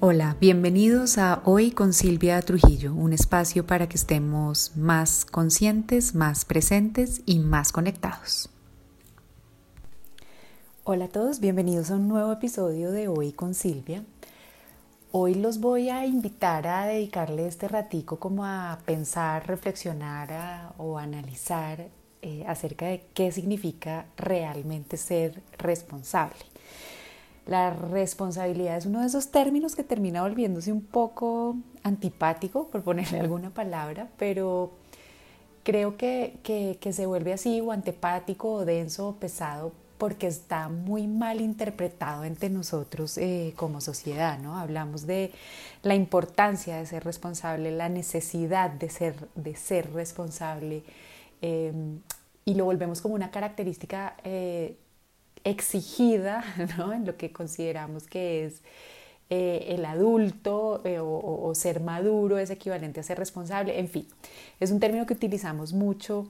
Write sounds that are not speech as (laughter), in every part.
Hola, bienvenidos a Hoy con Silvia Trujillo, un espacio para que estemos más conscientes, más presentes y más conectados. Hola a todos, bienvenidos a un nuevo episodio de Hoy con Silvia. Hoy los voy a invitar a dedicarle este ratico como a pensar, reflexionar o analizar eh, acerca de qué significa realmente ser responsable. La responsabilidad es uno de esos términos que termina volviéndose un poco antipático, por ponerle alguna palabra, pero creo que, se vuelve así o antipático o denso o pesado porque está muy mal interpretado entre nosotros eh, como sociedad, ¿no? Hablamos de la importancia de ser responsable, la necesidad de ser, de ser responsable eh, y lo volvemos como una característica eh, exigida (laughs) ¿no? en lo que consideramos que es eh, el adulto eh, o, ser maduro es equivalente a ser responsable, en fin, es un término que utilizamos mucho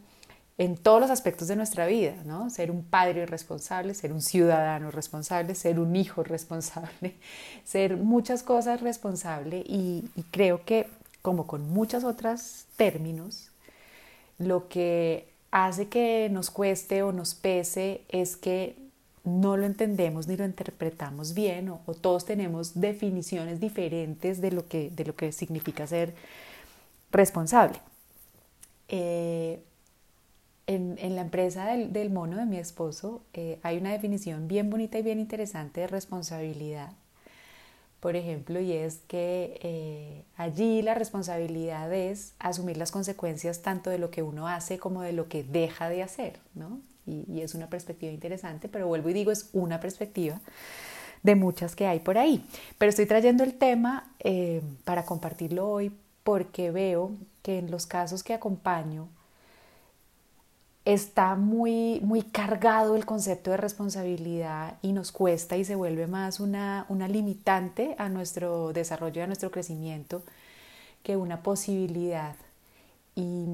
en todos los aspectos de nuestra vida, ¿no? Ser un padre responsable, ser un ciudadano responsable, ser un hijo responsable, (laughs) ser muchas cosas responsable y, y creo que como con muchos otros términos, lo que hace que nos cueste o nos pese es que no lo entendemos ni lo interpretamos bien o, todos tenemos definiciones diferentes de lo que, de lo que significa ser responsable. Eh, en, la empresa del, mono de mi esposo eh, hay una definición bien bonita y bien interesante de responsabilidad. Por ejemplo, y es que eh, allí la responsabilidad es asumir las consecuencias tanto de lo que uno hace como de lo que deja de hacer, ¿no? Y, es una perspectiva interesante, pero vuelvo y digo, es una perspectiva de muchas que hay por ahí. Pero estoy trayendo el tema eh, para compartirlo hoy porque veo que en los casos que acompaño está muy, muy cargado el concepto de responsabilidad y nos cuesta y se vuelve más una, una limitante a nuestro desarrollo, a nuestro crecimiento, que una posibilidad. Y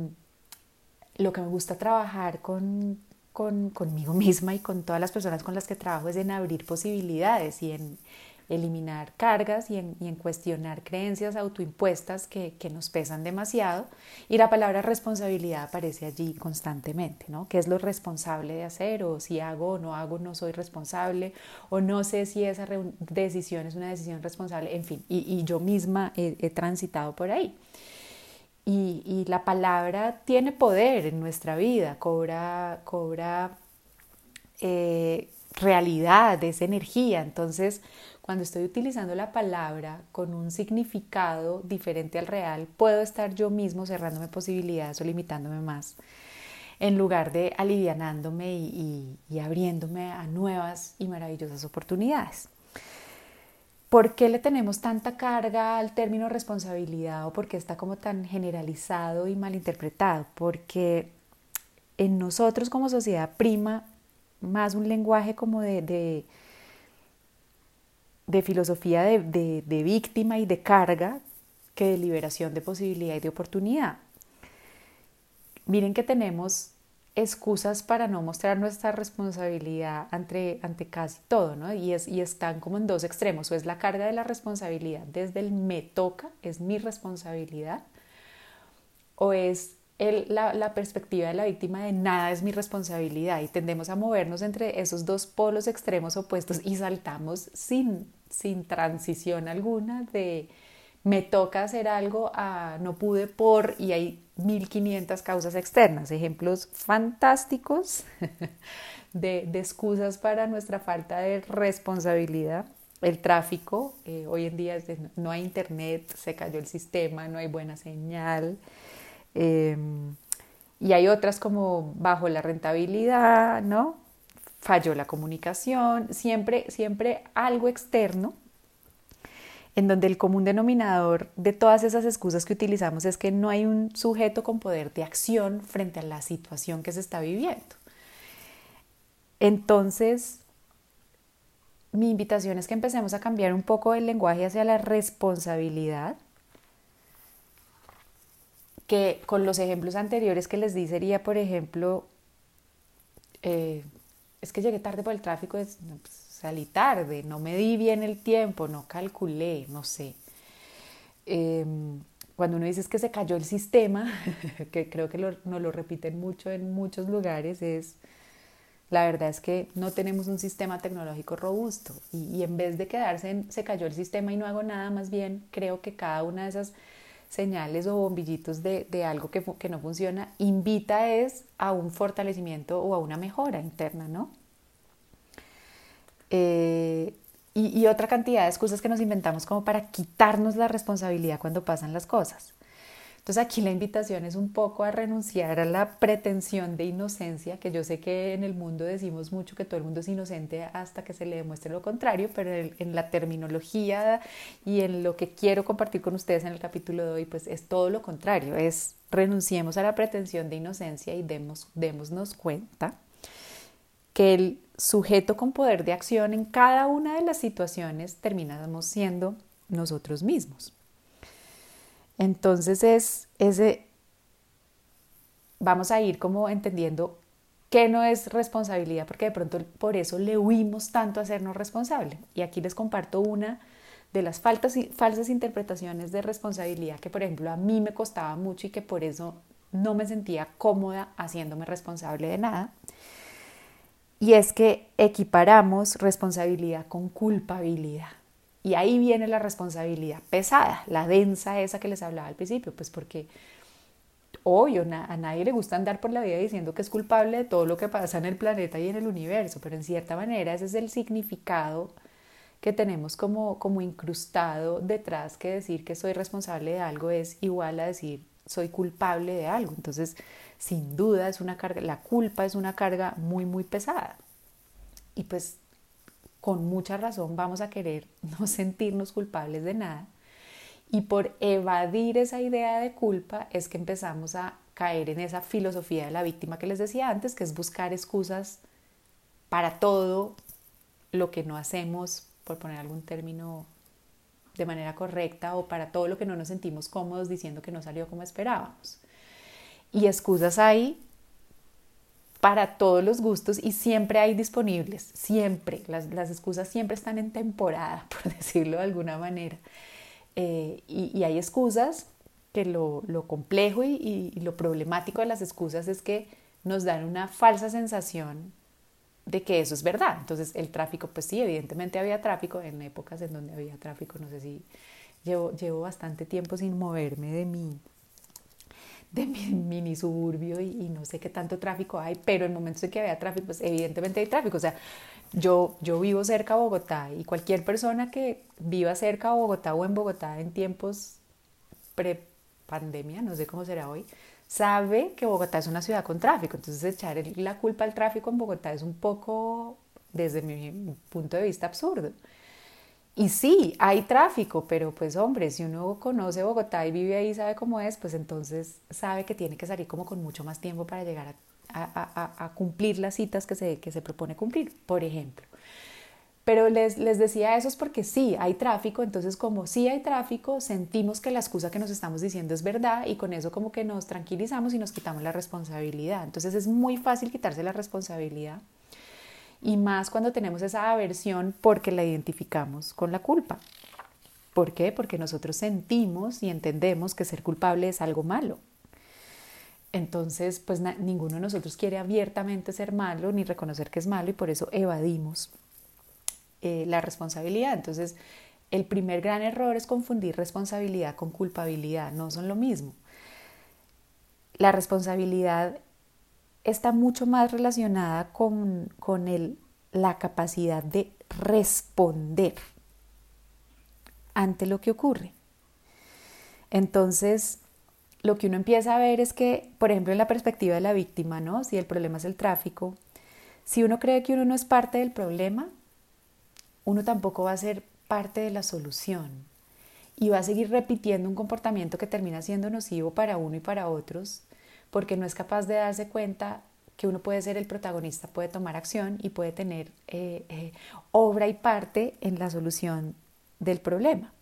lo que me gusta trabajar con, con, conmigo misma y con todas las personas con las que trabajo es en abrir posibilidades y en eliminar cargas y en, cuestionar creencias autoimpuestas que, nos pesan demasiado. Y la palabra responsabilidad aparece allí constantemente, ¿no? ¿Qué es lo responsable de hacer? O si hago o no hago, no soy responsable. O no sé si esa decisión es una decisión responsable. En fin, y, yo misma he transitado por ahí. Y, la palabra tiene poder en nuestra vida, cobra, cobra eh, realidad, es energía. Entonces, cuando estoy utilizando la palabra con un significado diferente al real, puedo estar yo mismo cerrándome posibilidades o limitándome más, en lugar de alivianándome y abriéndome a nuevas y maravillosas oportunidades. ¿Por qué le tenemos tanta carga al término responsabilidad o por qué está como tan generalizado y malinterpretado? Porque en nosotros como sociedad prima más un lenguaje como de, de, filosofía de, de víctima y de carga que de liberación de posibilidad y de oportunidad. Miren que tenemos excusas para no mostrar nuestra responsabilidad ante, ante casi todo, ¿no? Y, es, y están como en dos extremos, o es la carga de la responsabilidad desde el me toca, es mi responsabilidad, o es el, la, perspectiva de la víctima de nada es mi responsabilidad y tendemos a movernos entre esos dos polos extremos opuestos y saltamos sin, sin transición alguna de me toca hacer algo a no pude por y hay 1500 causas externas, ejemplos fantásticos (laughs) de, excusas para nuestra falta de responsabilidad. El tráfico, eh, hoy en día no hay internet, se cayó el sistema, no hay buena señal. Em, y hay otras como bajo la rentabilidad, ¿no? Falló la comunicación, siempre, siempre algo externo en donde el común denominador de todas esas excusas que utilizamos es que no hay un sujeto con poder de acción frente a la situación que se está viviendo. Entonces, mi invitación es que empecemos a cambiar un poco el lenguaje hacia la responsabilidad, que con los ejemplos anteriores que les di sería, por ejemplo, eh, es que llegué tarde por el tráfico, es, pues, salí tarde, no me di bien el tiempo, no calculé, no sé. Em, cuando uno dice que se cayó el sistema, (laughs) que creo que lo, nos lo repiten mucho en muchos lugares, es la verdad es que no tenemos un sistema tecnológico robusto y, en vez de quedarse en se cayó el sistema y no hago nada, más bien creo que cada una de esas señales o bombillitos de, algo que, que, no funciona invita es a un fortalecimiento o a una mejora interna, ¿no? Eh, y, otra cantidad de excusas que nos inventamos como para quitarnos la responsabilidad cuando pasan las cosas. Entonces aquí la invitación es un poco a renunciar a la pretensión de inocencia, que yo sé que en el mundo decimos mucho que todo el mundo es inocente hasta que se le demuestre lo contrario, pero en, la terminología y en lo que quiero compartir con ustedes en el capítulo de hoy, pues es todo lo contrario, es renunciemos a la pretensión de inocencia y demos, démonos cuenta que el sujeto con poder de acción en cada una de las situaciones terminamos siendo nosotros mismos. Entonces es ese, vamos a ir como entendiendo qué no es responsabilidad, porque de pronto por eso le huimos tanto a hacernos responsable. Y aquí les comparto una de las falsas interpretaciones de responsabilidad que, por ejemplo, a mí me costaba mucho y que por eso no me sentía cómoda haciéndome responsable de nada. Y es que equiparamos responsabilidad con culpabilidad. Y ahí viene la responsabilidad pesada, la densa esa que les hablaba al principio, pues porque obvio, a nadie le gusta andar por la vida diciendo que es culpable de todo lo que pasa en el planeta y en el universo, pero en cierta manera ese es el significado que tenemos como, como incrustado detrás, que decir que soy responsable de algo es igual a decir soy culpable de algo. Entonces, sin duda es una carga, la culpa es una carga muy, muy pesada. Y pues con mucha razón vamos a querer (laughs) no sentirnos culpables de nada. Y por evadir esa idea de culpa es que empezamos a caer en esa filosofía de la víctima que les decía antes, que es buscar excusas para todo lo que no hacemos, por poner algún término de manera correcta, o para todo lo que no nos sentimos cómodos diciendo que no salió como esperábamos. Y excusas hay para todos los gustos y siempre hay disponibles, siempre. Las, excusas siempre están en temporada, (laughs) por decirlo de alguna manera. Eh, y, hay excusas que lo, complejo y, lo problemático de las excusas es que nos dan una falsa sensación de que eso es verdad. Entonces el tráfico, pues sí, evidentemente había tráfico en épocas en donde había tráfico, no sé si llevo, llevo bastante tiempo sin moverme de mi, de mi (laughs) mini suburbio y, no sé qué tanto tráfico hay, pero en momentos en que había tráfico, pues evidentemente hay tráfico. O sea, yo, yo vivo cerca de Bogotá y cualquier persona que viva cerca de Bogotá o en Bogotá en tiempos pre-pandemia, no sé cómo será hoy, sabe que Bogotá es una ciudad con tráfico. Entonces echar la culpa al tráfico en Bogotá es un poco, desde mi punto de vista, absurdo. Y sí, hay tráfico, pero pues hombre, si uno conoce Bogotá y vive ahí, sabe cómo es, pues entonces sabe que tiene que salir como con mucho más tiempo para llegar a, cumplir las citas que se, que se propone cumplir, por ejemplo. Pero les, les decía eso es porque sí, hay tráfico, entonces como sí hay tráfico, sentimos que la excusa que nos estamos diciendo es verdad y con eso como que nos tranquilizamos y nos quitamos la responsabilidad. Entonces es muy fácil quitarse la responsabilidad y más cuando tenemos esa aversión porque la identificamos con la culpa. ¿Por qué? Porque nosotros sentimos y entendemos que ser culpable es algo malo. Entonces, pues ninguno de nosotros quiere abiertamente ser malo ni reconocer que es malo y por eso evadimos eh, la responsabilidad. Entonces, el primer gran error es confundir responsabilidad con culpabilidad. No son lo mismo. La responsabilidad está mucho más relacionada con, el, la capacidad de responder ante lo que ocurre. Entonces, lo que uno empieza a ver es que, por ejemplo, en la perspectiva de la víctima, ¿no? Si el problema es el tráfico, si uno cree que uno no es parte del problema, uno tampoco va a ser parte de la solución y va a seguir repitiendo un comportamiento que termina siendo nocivo para uno y para otros porque no es capaz de darse cuenta que uno puede ser el protagonista, puede tomar acción y puede tener eh, eh, obra y parte en la solución del problema.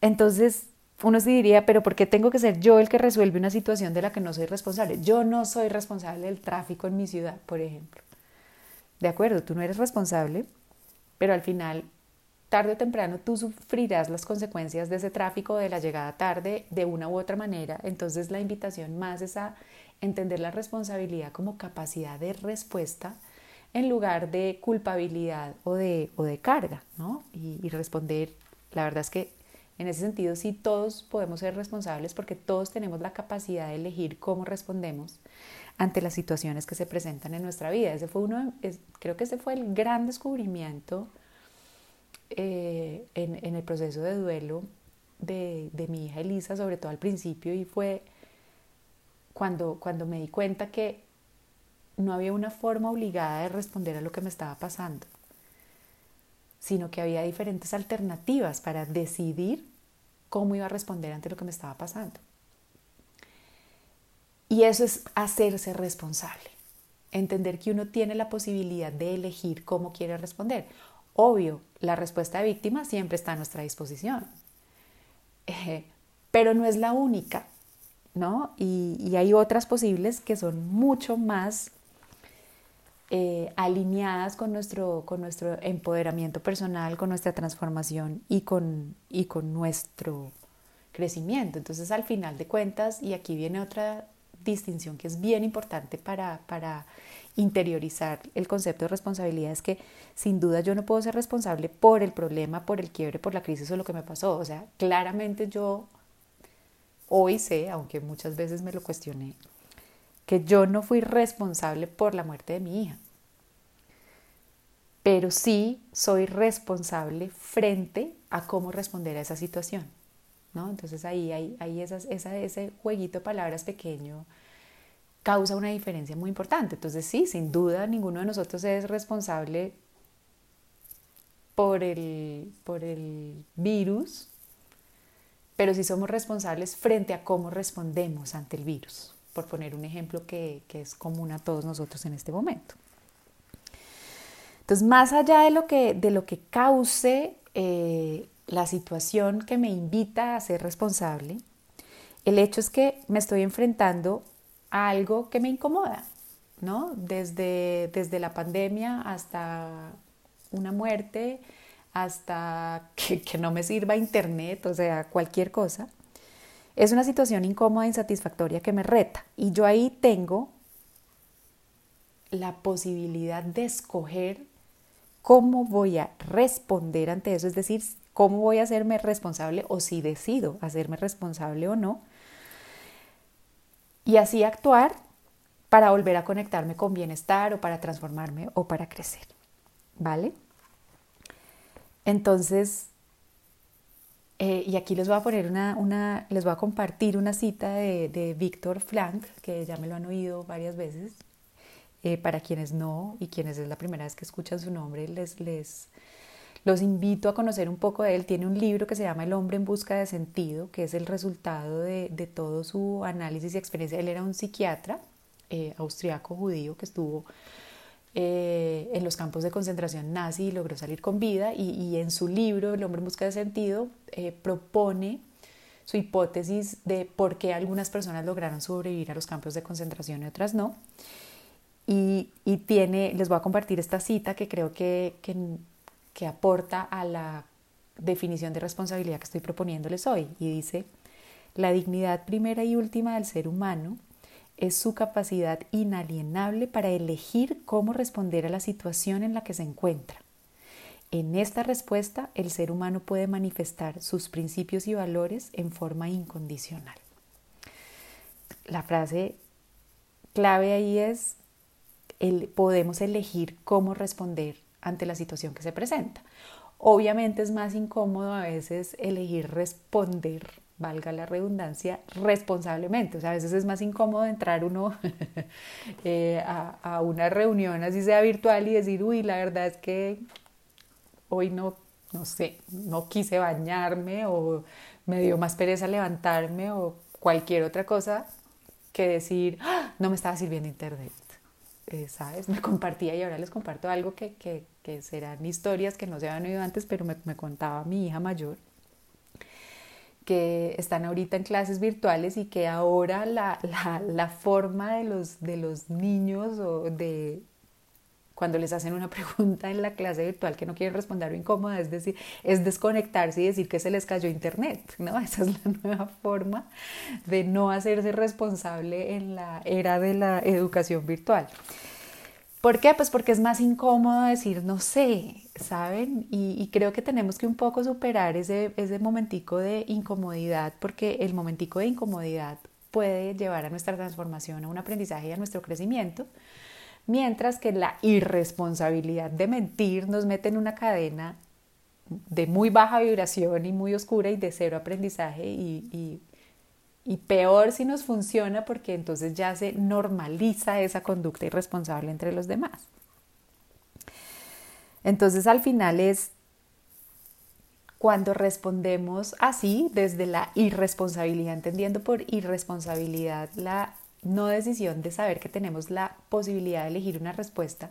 Entonces, uno se diría, pero ¿por qué tengo que ser yo el que resuelve una situación de la que no soy responsable? Yo no soy responsable del tráfico en mi ciudad, por ejemplo. De acuerdo, tú no eres responsable, pero al final, tarde o temprano, tú sufrirás las consecuencias de ese tráfico, de la llegada tarde, de una u otra manera. Entonces la invitación más es a entender la responsabilidad como capacidad de respuesta en lugar de culpabilidad o de, o de carga, ¿no? Y, y responder, la verdad es que en ese sentido sí todos podemos ser responsables porque todos tenemos la capacidad de elegir cómo respondemos ante las situaciones que se presentan en nuestra vida. Ese fue uno, creo que ese fue el gran descubrimiento eh, en, el proceso de duelo de, de, mi hija Elisa, sobre todo al principio, y fue cuando, cuando me di cuenta que no había una forma obligada de responder a lo que me estaba pasando, sino que había diferentes alternativas para decidir cómo iba a responder ante lo que me estaba pasando. Y eso es hacerse responsable, entender que uno tiene la posibilidad de elegir cómo quiere responder. Obvio, la respuesta de víctima siempre está a nuestra disposición, eh, pero no es la única, ¿no? Y, hay otras posibles que son mucho más eh, alineadas con nuestro, con nuestro empoderamiento personal, con nuestra transformación y con, y con nuestro crecimiento. Entonces, al final de cuentas, y aquí viene otra distinción que es bien importante para, para interiorizar el concepto de responsabilidad es que sin duda yo no puedo ser responsable por el problema, por el quiebre, por la crisis o lo que me pasó. O sea, claramente yo hoy sé, aunque muchas veces me lo cuestioné, que yo no fui responsable por la muerte de mi hija. Pero sí soy responsable frente a cómo responder a esa situación. Entonces ahí, ahí esa, ese jueguito de palabras pequeño causa una diferencia muy importante. Entonces sí, sin duda ninguno de nosotros es responsable por el, por el virus, pero sí somos responsables frente a cómo respondemos ante el virus, por poner un ejemplo que, es común a todos nosotros en este momento. Entonces, más allá de lo que, de lo que cause eh, la situación que me invita a ser responsable, el hecho es que me estoy enfrentando a algo que me incomoda, ¿no? Desde, desde la pandemia hasta una muerte, hasta (laughs) que, no me sirva internet, o sea, cualquier cosa. Es una situación incómoda e insatisfactoria que me reta. Y yo ahí tengo la posibilidad de escoger cómo voy a responder ante eso, es decir, cómo voy a hacerme responsable o si decido hacerme responsable o no. Y así actuar para volver a conectarme con bienestar o para transformarme o para crecer. ¿Vale? Entonces, eh, y aquí les voy a poner una, una, les voy a compartir una cita de, de Víctor Frank, que ya me lo han oído varias veces. Eh, para quienes no y quienes es la primera vez que escuchan su nombre, les, les, los invito a conocer un poco de él. Tiene un libro que se llama El hombre en busca de sentido, que es el resultado de, todo su análisis y experiencia. Él era un psiquiatra eh, austriaco judío que estuvo eh, en los campos de concentración nazi y logró salir con vida. Y, en su libro, El hombre en busca de sentido, eh, propone su hipótesis de por qué algunas personas lograron sobrevivir a los campos de concentración y otras no. Y, tiene, les voy a compartir esta cita que creo que que aporta a la definición de responsabilidad que estoy proponiéndoles hoy. Y dice, la dignidad primera y última del ser humano es su capacidad inalienable para elegir cómo responder a la situación en la que se encuentra. En esta respuesta, el ser humano puede manifestar sus principios y valores en forma incondicional. La frase clave ahí es, el, podemos elegir cómo responder ante la situación que se presenta. Obviamente es más incómodo a veces elegir responder, valga la redundancia, responsablemente. O sea, a veces es más incómodo entrar uno (laughs) eh, a, una reunión, así sea virtual, y decir, uy, la verdad es que hoy no, no sé, no quise bañarme o me dio más pereza levantarme o cualquier otra cosa que decir, ¡Ah! no me estaba sirviendo internet. Eh, ¿sabes? (laughs) Me compartía y ahora les comparto algo que, que, que, serán historias que no se habían oído antes, pero me, me contaba mi hija mayor que están ahorita en clases virtuales y que ahora la, la, la forma de los, de los niños o de cuando les hacen una (laughs) pregunta en la clase virtual que no quieren responder o incómoda, es decir, es desconectarse y decir que se les cayó internet, ¿no? (laughs) Esa es la nueva forma de no hacerse responsable en la era de la educación virtual. ¿Por qué? Pues porque es más incómodo decir no sé, ¿saben? Y, creo que tenemos que un poco superar ese, ese momentico de incomodidad, porque el momentico de incomodidad puede llevar a nuestra transformación, a un aprendizaje y a nuestro crecimiento, mientras que la irresponsabilidad de mentir nos mete en una cadena de muy baja vibración y muy oscura y de cero aprendizaje y y peor si nos funciona porque entonces ya se normaliza esa conducta irresponsable entre los demás. Entonces al final es cuando respondemos así, desde la irresponsabilidad, entendiendo por irresponsabilidad la no decisión de saber que tenemos la posibilidad de elegir una respuesta,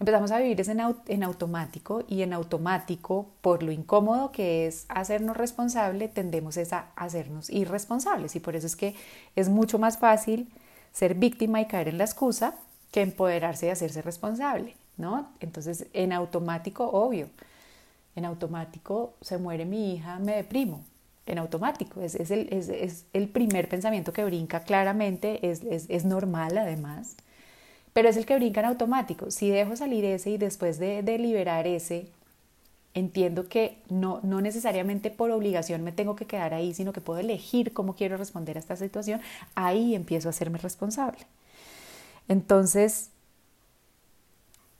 empezamos a vivir en, en automático y en automático, por lo incómodo que es hacernos responsable, tendemos a hacernos irresponsables. Y por eso es que es mucho más fácil ser víctima y caer en la excusa que empoderarse y hacerse responsable, ¿no? Entonces, en automático, obvio, en automático se muere mi hija, me deprimo, en automático, es, es, el, es, es el, primer pensamiento que brinca claramente, es, normal además pero es el que brinca en automático. Si dejo salir ese y después de, liberar ese, entiendo que no, no necesariamente por obligación me tengo que quedar ahí, sino que puedo elegir cómo quiero responder a esta situación, ahí empiezo a hacerme responsable. Entonces,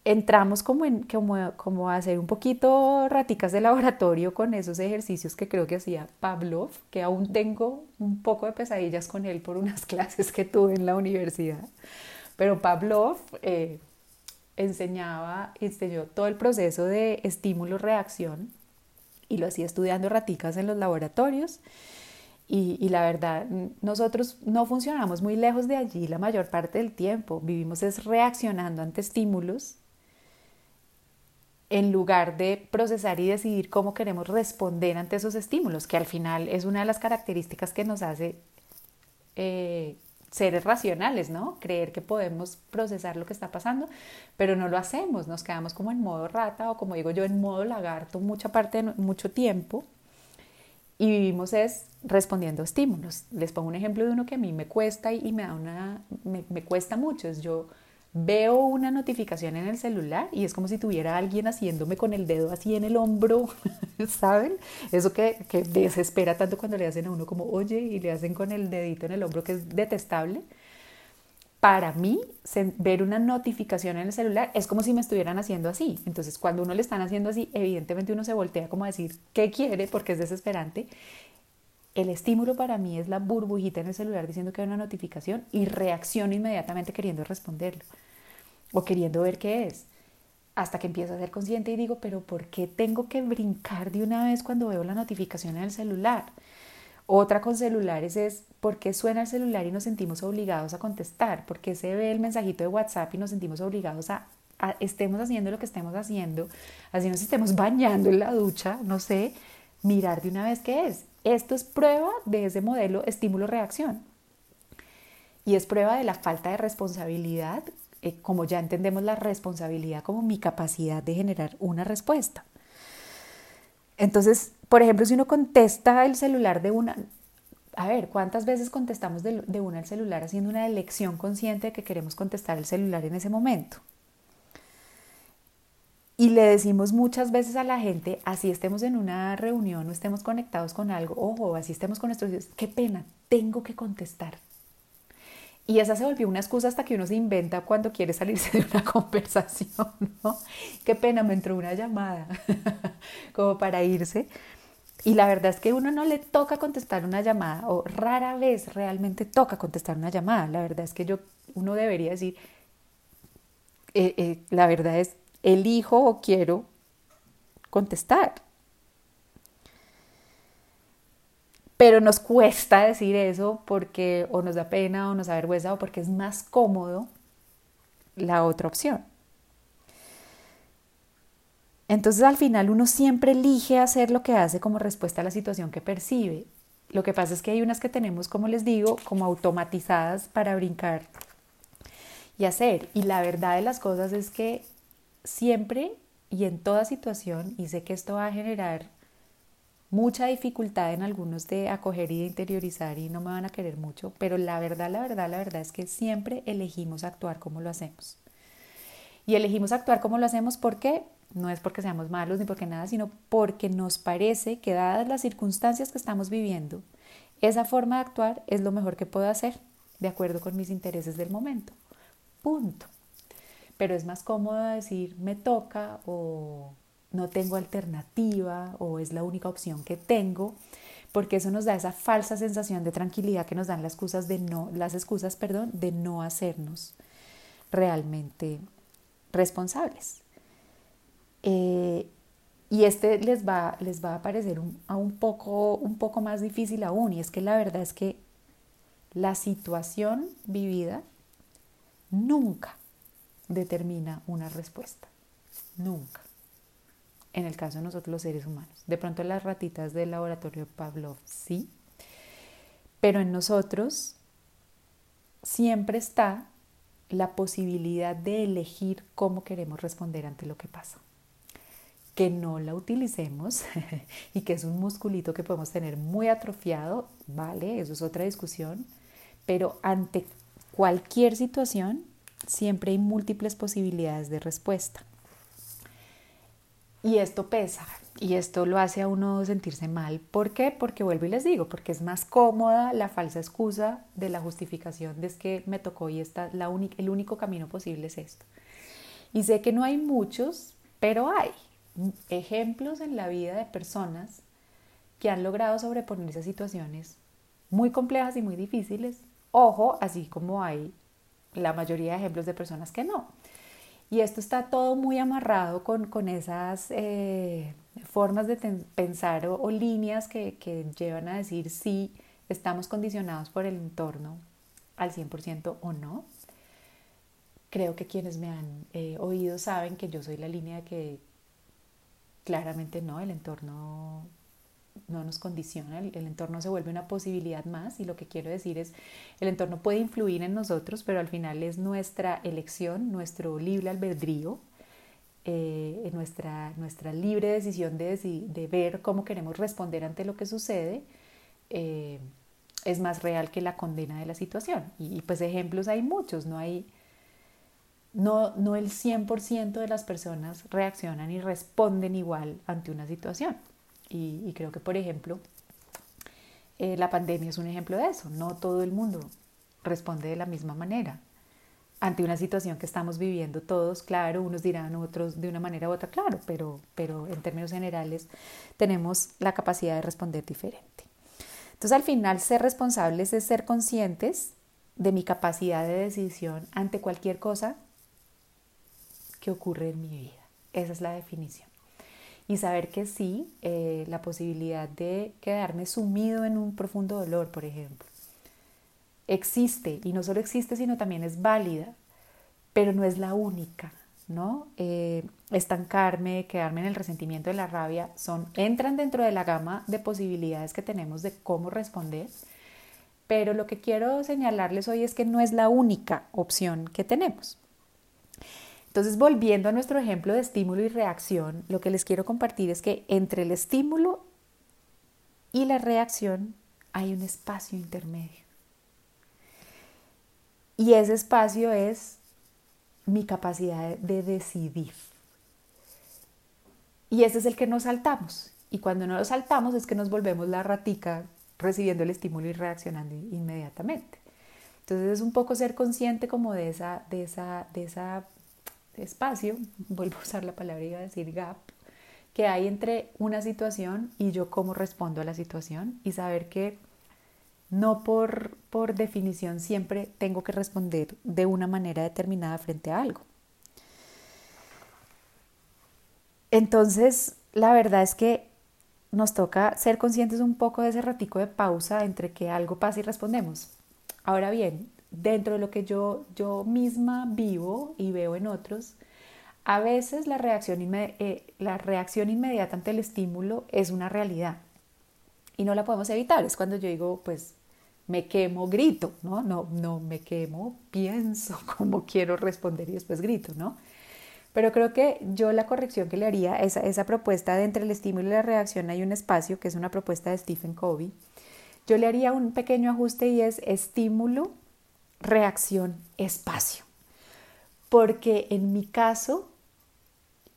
entramos como, en, como, como a hacer un poquito raticas de laboratorio con esos ejercicios que creo que hacía Pavlov, que aún tengo un poco de pesadillas con él por unas (laughs) clases que tuve en la universidad. Pero Pavlov eh, enseñaba, enseñó todo el proceso de estímulo-reacción y lo hacía estudiando raticas en los laboratorios. Y, y, la verdad, nosotros no funcionamos muy lejos de allí la mayor parte del tiempo. Vivimos es reaccionando ante estímulos en lugar de procesar y decidir cómo queremos responder ante esos estímulos, que al final es una de las características que nos hace eh, seres racionales, ¿no? Creer que podemos procesar lo que está pasando, pero no lo hacemos, nos quedamos como en modo rata o como digo yo, en modo lagarto mucha parte, mucho tiempo y vivimos es respondiendo estímulos. Les pongo un ejemplo de uno que a mí me cuesta y, me da una, me, me cuesta mucho, es yo veo una notificación en el celular y es como si tuviera alguien haciéndome con el dedo así en el hombro, (laughs) ¿saben? Eso que, que, desespera tanto cuando le hacen a uno como, oye, y le hacen con el dedito en el hombro, que es detestable. Para mí, ver una notificación en el celular es como si me estuvieran haciendo así. Entonces, cuando uno le están haciendo así, evidentemente uno se voltea como a decir qué quiere porque es desesperante. El estímulo para mí es la burbujita en el celular diciendo que hay una notificación y reacciono inmediatamente queriendo responderlo o queriendo ver qué es. Hasta que empiezo a ser consciente y digo, pero ¿por qué tengo que brincar de una vez cuando veo la notificación en el celular? Otra con celulares es por qué suena el celular y nos sentimos obligados a contestar, por qué se ve el mensajito de WhatsApp y nos sentimos obligados a, estemos haciendo lo que estemos haciendo, así nos estemos bañando en la ducha, no sé, mirar de una vez qué es. Esto es prueba de ese modelo estímulo-reacción. Y es prueba de la falta de responsabilidad, eh, como ya entendemos la responsabilidad como mi capacidad de generar una respuesta. Entonces, por ejemplo, si uno contesta el celular de una, a ver, ¿cuántas veces contestamos de, de una al celular haciendo una elección consciente de que queremos contestar el celular en ese momento? Y le decimos muchas veces a la gente, así estemos en una reunión o estemos conectados con algo, ojo, así estemos con nuestros hijos, qué pena, tengo que contestar. Y esa se volvió una excusa hasta que uno se inventa cuando quiere salirse de una (laughs) conversación, ¿no? Qué pena, me entró una llamada, (laughs) como para irse. Y la verdad es que uno no le toca contestar una llamada, o rara vez realmente toca contestar una llamada. La verdad es que yo, uno debería decir, eh, eh, la verdad es, elijo o quiero contestar. Pero nos cuesta decir eso porque o nos da pena o nos da vergüenza o porque es más cómodo la otra opción. Entonces al final uno siempre elige hacer lo que hace como respuesta a la situación que percibe. Lo que pasa es que hay unas que tenemos, como les digo, como automatizadas para brincar y hacer. Y la verdad de las cosas es que siempre y en toda situación, y sé que esto va a generar mucha dificultad en algunos de acoger y de interiorizar y no me van a querer mucho, pero la verdad, la verdad, la verdad es que siempre elegimos actuar como lo hacemos. Y elegimos actuar como lo hacemos porque no es porque seamos malos ni porque nada, sino porque nos parece que dadas las circunstancias que estamos viviendo, esa forma de actuar es lo mejor que puedo hacer, de acuerdo con mis intereses del momento. Punto. Pero es más cómodo decir me toca o no tengo alternativa o es la única opción que tengo, porque eso nos da esa falsa sensación de tranquilidad que nos dan las excusas de no, las excusas, perdón, de no hacernos realmente responsables. Eh, y este les va, les va a parecer un, un, poco, un poco más difícil aún, y es que la verdad es que la situación vivida nunca determina una respuesta. Nunca en el caso de nosotros los seres humanos. De pronto las ratitas del laboratorio Pavlov sí, pero en nosotros siempre está la posibilidad de elegir cómo queremos responder ante lo que pasa. Que no la utilicemos (laughs) y que es un musculito que podemos tener muy atrofiado, vale, eso es otra discusión, pero ante cualquier situación siempre hay múltiples posibilidades de respuesta. Y esto pesa y esto lo hace a uno sentirse mal. ¿Por qué? Porque vuelvo y les digo, porque es más cómoda la falsa excusa de la justificación de que me tocó y está la el único camino posible es esto. Y sé que no hay muchos, pero hay ejemplos en la vida de personas que han logrado sobreponerse a situaciones muy complejas y muy difíciles. Ojo, así como hay la mayoría de ejemplos de personas que no. Y esto está todo muy amarrado con, esas eh, formas de pensar o, líneas que, llevan a decir si estamos condicionados por el entorno al 100% o no. Creo que quienes me han eh, oído saben que yo soy la línea que claramente no, el entorno no nos condiciona, el, entorno se vuelve una posibilidad más y lo que quiero decir es, el entorno puede influir en nosotros, pero al final es nuestra elección, nuestro libre albedrío, eh, nuestra, nuestra libre decisión de, de, ver cómo queremos responder ante lo que sucede, eh, es más real que la condena de la situación. Y, pues ejemplos hay muchos, no hay... No, no el 100% de las personas reaccionan y responden igual ante una situación. Y, creo que, por ejemplo, eh, la pandemia es un ejemplo de eso. No todo el mundo responde de la misma manera. Ante una situación que estamos viviendo todos, claro, unos dirán otros de una manera u otra, claro, pero, pero en términos generales tenemos la capacidad de responder diferente. Entonces, al final, ser responsables es ser conscientes de mi capacidad de decisión ante cualquier cosa que ocurre en mi vida. Esa es la definición y saber que sí, eh, la posibilidad de quedarme sumido en un profundo dolor, por ejemplo, existe y no solo existe, sino también es válida, pero no es la única, ¿no? Eh, estancarme, quedarme en el resentimiento, de la rabia, son, entran dentro de la gama de posibilidades que tenemos de cómo responder, pero lo que quiero señalarles hoy es que no es la única opción que tenemos. Entonces, volviendo a nuestro ejemplo de estímulo y reacción, lo que les quiero compartir es que entre el estímulo y la reacción hay un espacio intermedio. Y ese espacio es mi capacidad de decidir. Y ese es el que nos saltamos. Y cuando no lo saltamos es que nos volvemos la ratica recibiendo el estímulo y reaccionando inmediatamente. Entonces es un poco ser consciente como de esa, de esa, de esa espacio, (laughs) vuelvo a usar la palabra, iba a decir gap, que hay entre una situación y yo cómo respondo a la situación y saber que no por, por definición siempre tengo que responder de una manera determinada frente a algo. Entonces, la verdad es que nos toca ser conscientes un poco de ese ratico de pausa entre que algo pasa y respondemos. Ahora bien, dentro de lo que yo, yo misma vivo y veo en otros, a veces la reacción, eh, la reacción inmediata ante el estímulo es una realidad y no la podemos evitar. Es cuando yo digo, pues me quemo, grito, ¿no? No, no me quemo, pienso (laughs) cómo quiero responder y después grito, ¿no? Pero creo que yo la corrección que le haría, esa, esa propuesta de entre el estímulo y la reacción hay un espacio, que es una propuesta de Stephen Covey, yo le haría un pequeño ajuste y es estímulo, reacción, espacio. Porque en mi caso,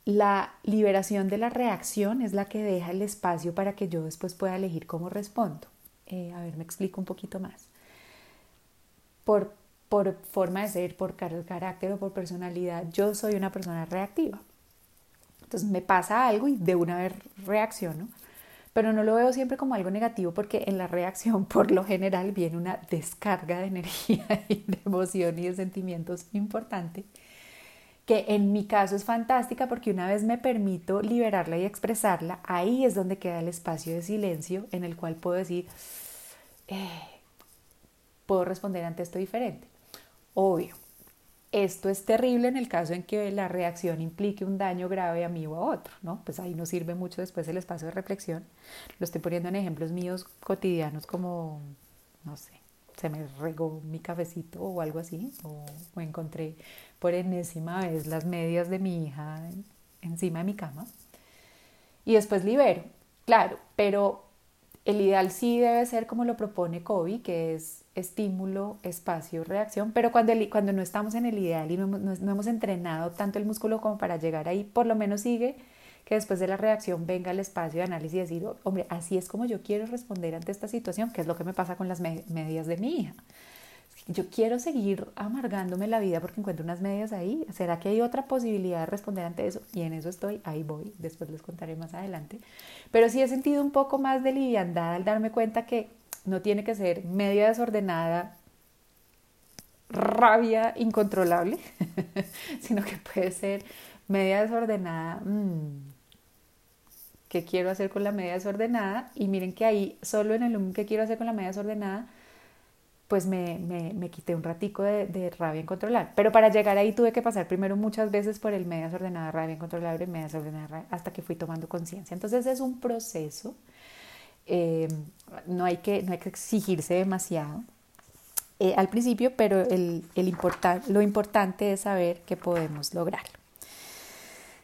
la liberación de la reacción es la que deja el espacio para que yo después pueda elegir cómo respondo. Eh, a ver, me explico un poquito más. Por, por forma de ser, por carácter o por personalidad, yo soy una persona reactiva. Entonces me pasa algo y de una vez reacciono, pero no lo veo siempre como algo negativo porque en la reacción (laughs) por lo general viene una descarga de energía (laughs) y de emoción y de sentimientos importante que en mi caso es fantástica porque una vez me permito liberarla y expresarla, ahí es donde queda el espacio de silencio en el cual puedo decir, eh, puedo responder ante esto diferente. Obvio, esto es terrible en el caso en que la reacción implique un daño grave a mí o a otro, ¿no? Pues ahí no sirve mucho después el espacio de reflexión. Lo estoy poniendo en ejemplos míos cotidianos como, no sé, se me regó mi cafecito o algo así, o, o encontré por enésima vez las medias de mi hija encima de mi cama y después libero, claro, pero el ideal sí debe ser como lo propone Kobe, que es estímulo, espacio, reacción, pero cuando, cuando no estamos en el ideal y no, hemos entrenado tanto el músculo como para llegar ahí, por lo menos sigue que después de la reacción venga el espacio de análisis y decir, hombre, así es como yo quiero responder ante esta situación, que es lo que me pasa con las medias de mi hija yo quiero seguir amargándome la vida porque encuentro unas medias ahí. ¿Será que hay otra posibilidad de responder ante eso? Y en eso estoy, ahí voy, después les contaré más adelante. Pero sí he sentido un poco más de liviandad al darme cuenta que no tiene que ser media desordenada, rabia incontrolable, (laughs) sino que puede ser media desordenada. Mmm, ¿Qué quiero hacer con la media desordenada? Y miren que ahí, solo en el que quiero hacer con la media desordenada, pues me, me, quité un ratico de, rabia incontrolable. Pero para llegar ahí tuve que pasar primero muchas veces por el media desordenada, rabia incontrolable, media desordenada, rabia, hasta que fui tomando conciencia. Entonces es un proceso, eh, no, hay que, no hay que exigirse demasiado eh, al principio, pero el, el lo importante es saber que podemos lograrlo.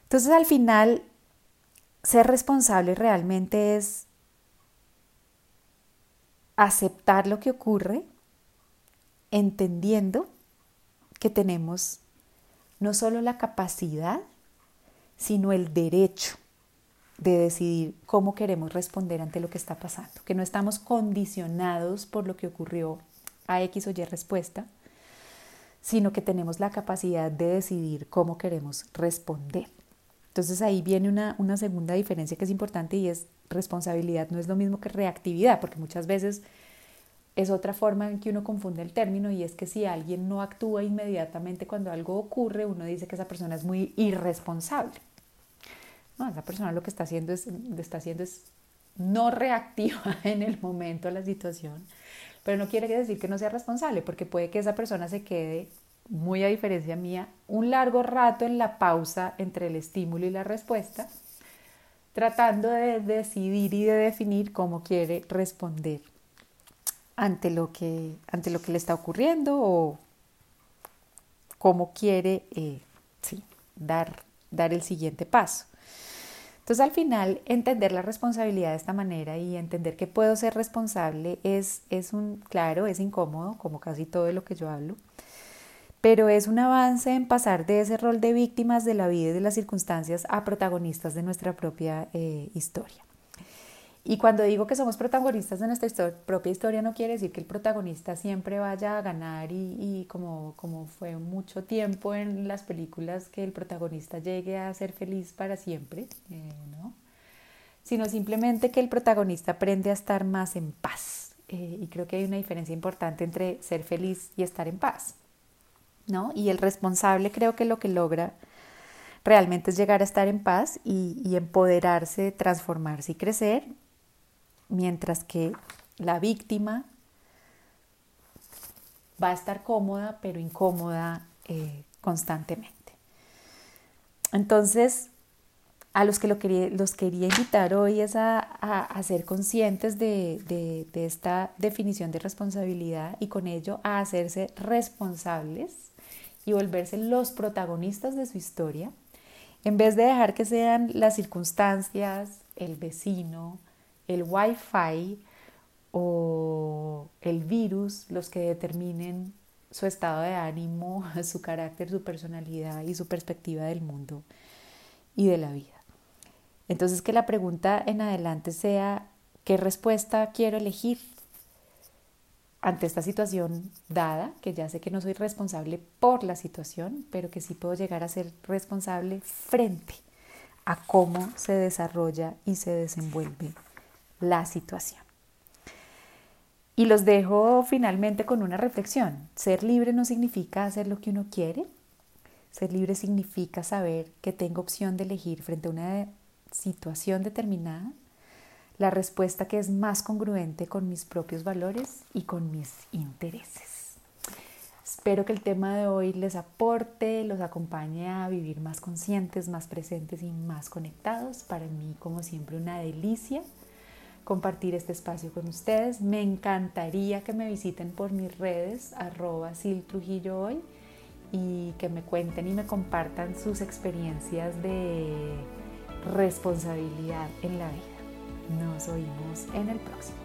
Entonces al final, ser responsable realmente es aceptar lo que ocurre, entendiendo que tenemos no solo la capacidad, sino el derecho de decidir cómo queremos responder ante lo que está pasando, que no estamos condicionados por lo que ocurrió a X o Y respuesta, sino que tenemos la capacidad de decidir cómo queremos responder. Entonces ahí viene una, una segunda diferencia que es importante y es responsabilidad no es lo mismo que reactividad, porque muchas veces es otra forma en que uno confunde el término y es que si alguien no actúa inmediatamente cuando algo ocurre, uno dice que esa persona es muy irresponsable. No, esa persona lo que está haciendo es, está haciendo es no reactiva (laughs) en el momento a la situación, pero no quiere decir que no sea responsable, porque puede que esa persona se quede, muy a diferencia mía, un largo rato en la pausa entre el estímulo y la respuesta, tratando de decidir y de definir cómo quiere responder ante lo que, ante lo que le está ocurriendo o cómo quiere eh, dar, dar el siguiente paso. Entonces al final entender la responsabilidad de esta manera y entender que puedo ser responsable es, es un, claro, es incómodo, como casi todo lo que yo hablo, pero es un avance en pasar de ese rol de víctimas de la vida y de las circunstancias a protagonistas de nuestra propia eh, historia. Y cuando digo que somos protagonistas de nuestra propia historia, no quiere decir que el protagonista siempre vaya a ganar y, como, como fue mucho tiempo en las películas, que el protagonista llegue a ser feliz para siempre, eh, ¿no? Sino simplemente que el protagonista aprende a estar más en paz. Eh, y creo que hay una diferencia importante entre ser feliz y estar en paz, ¿no? Y el responsable creo que lo que logra realmente es llegar a estar en paz y, y empoderarse, transformarse y crecer mientras que la víctima va a estar cómoda, pero incómoda eh, constantemente. Entonces, a los que lo los quería invitar hoy es a, ser conscientes de, esta definición de responsabilidad y con ello a hacerse responsables y volverse los protagonistas de su historia, En vez de dejar que sean las circunstancias, el vecino, el wifi o el virus los que determinen su estado de ánimo, (laughs) su carácter, su personalidad y su perspectiva del mundo y de la vida. Entonces que la pregunta en adelante sea, ¿qué respuesta quiero elegir ante esta situación dada? Que ya sé que no soy responsable por la situación, pero que sí puedo llegar a ser responsable frente a cómo se desarrolla y se desenvuelve la situación. Y los dejo finalmente con una reflexión. Ser libre no significa hacer lo que uno quiere. Ser libre significa saber que tengo opción de elegir frente a una situación determinada la respuesta que es más congruente con mis propios valores y con mis intereses. Espero que el tema de hoy les aporte, los acompañe a vivir más conscientes, más presentes y más conectados. Para mí, como siempre, una delicia compartir este espacio con ustedes. Me encantaría que me visiten por mis redes, arroba Sil Trujillo hoy, y que me cuenten y me compartan sus experiencias de responsabilidad en la vida. Nos oímos en el próximo.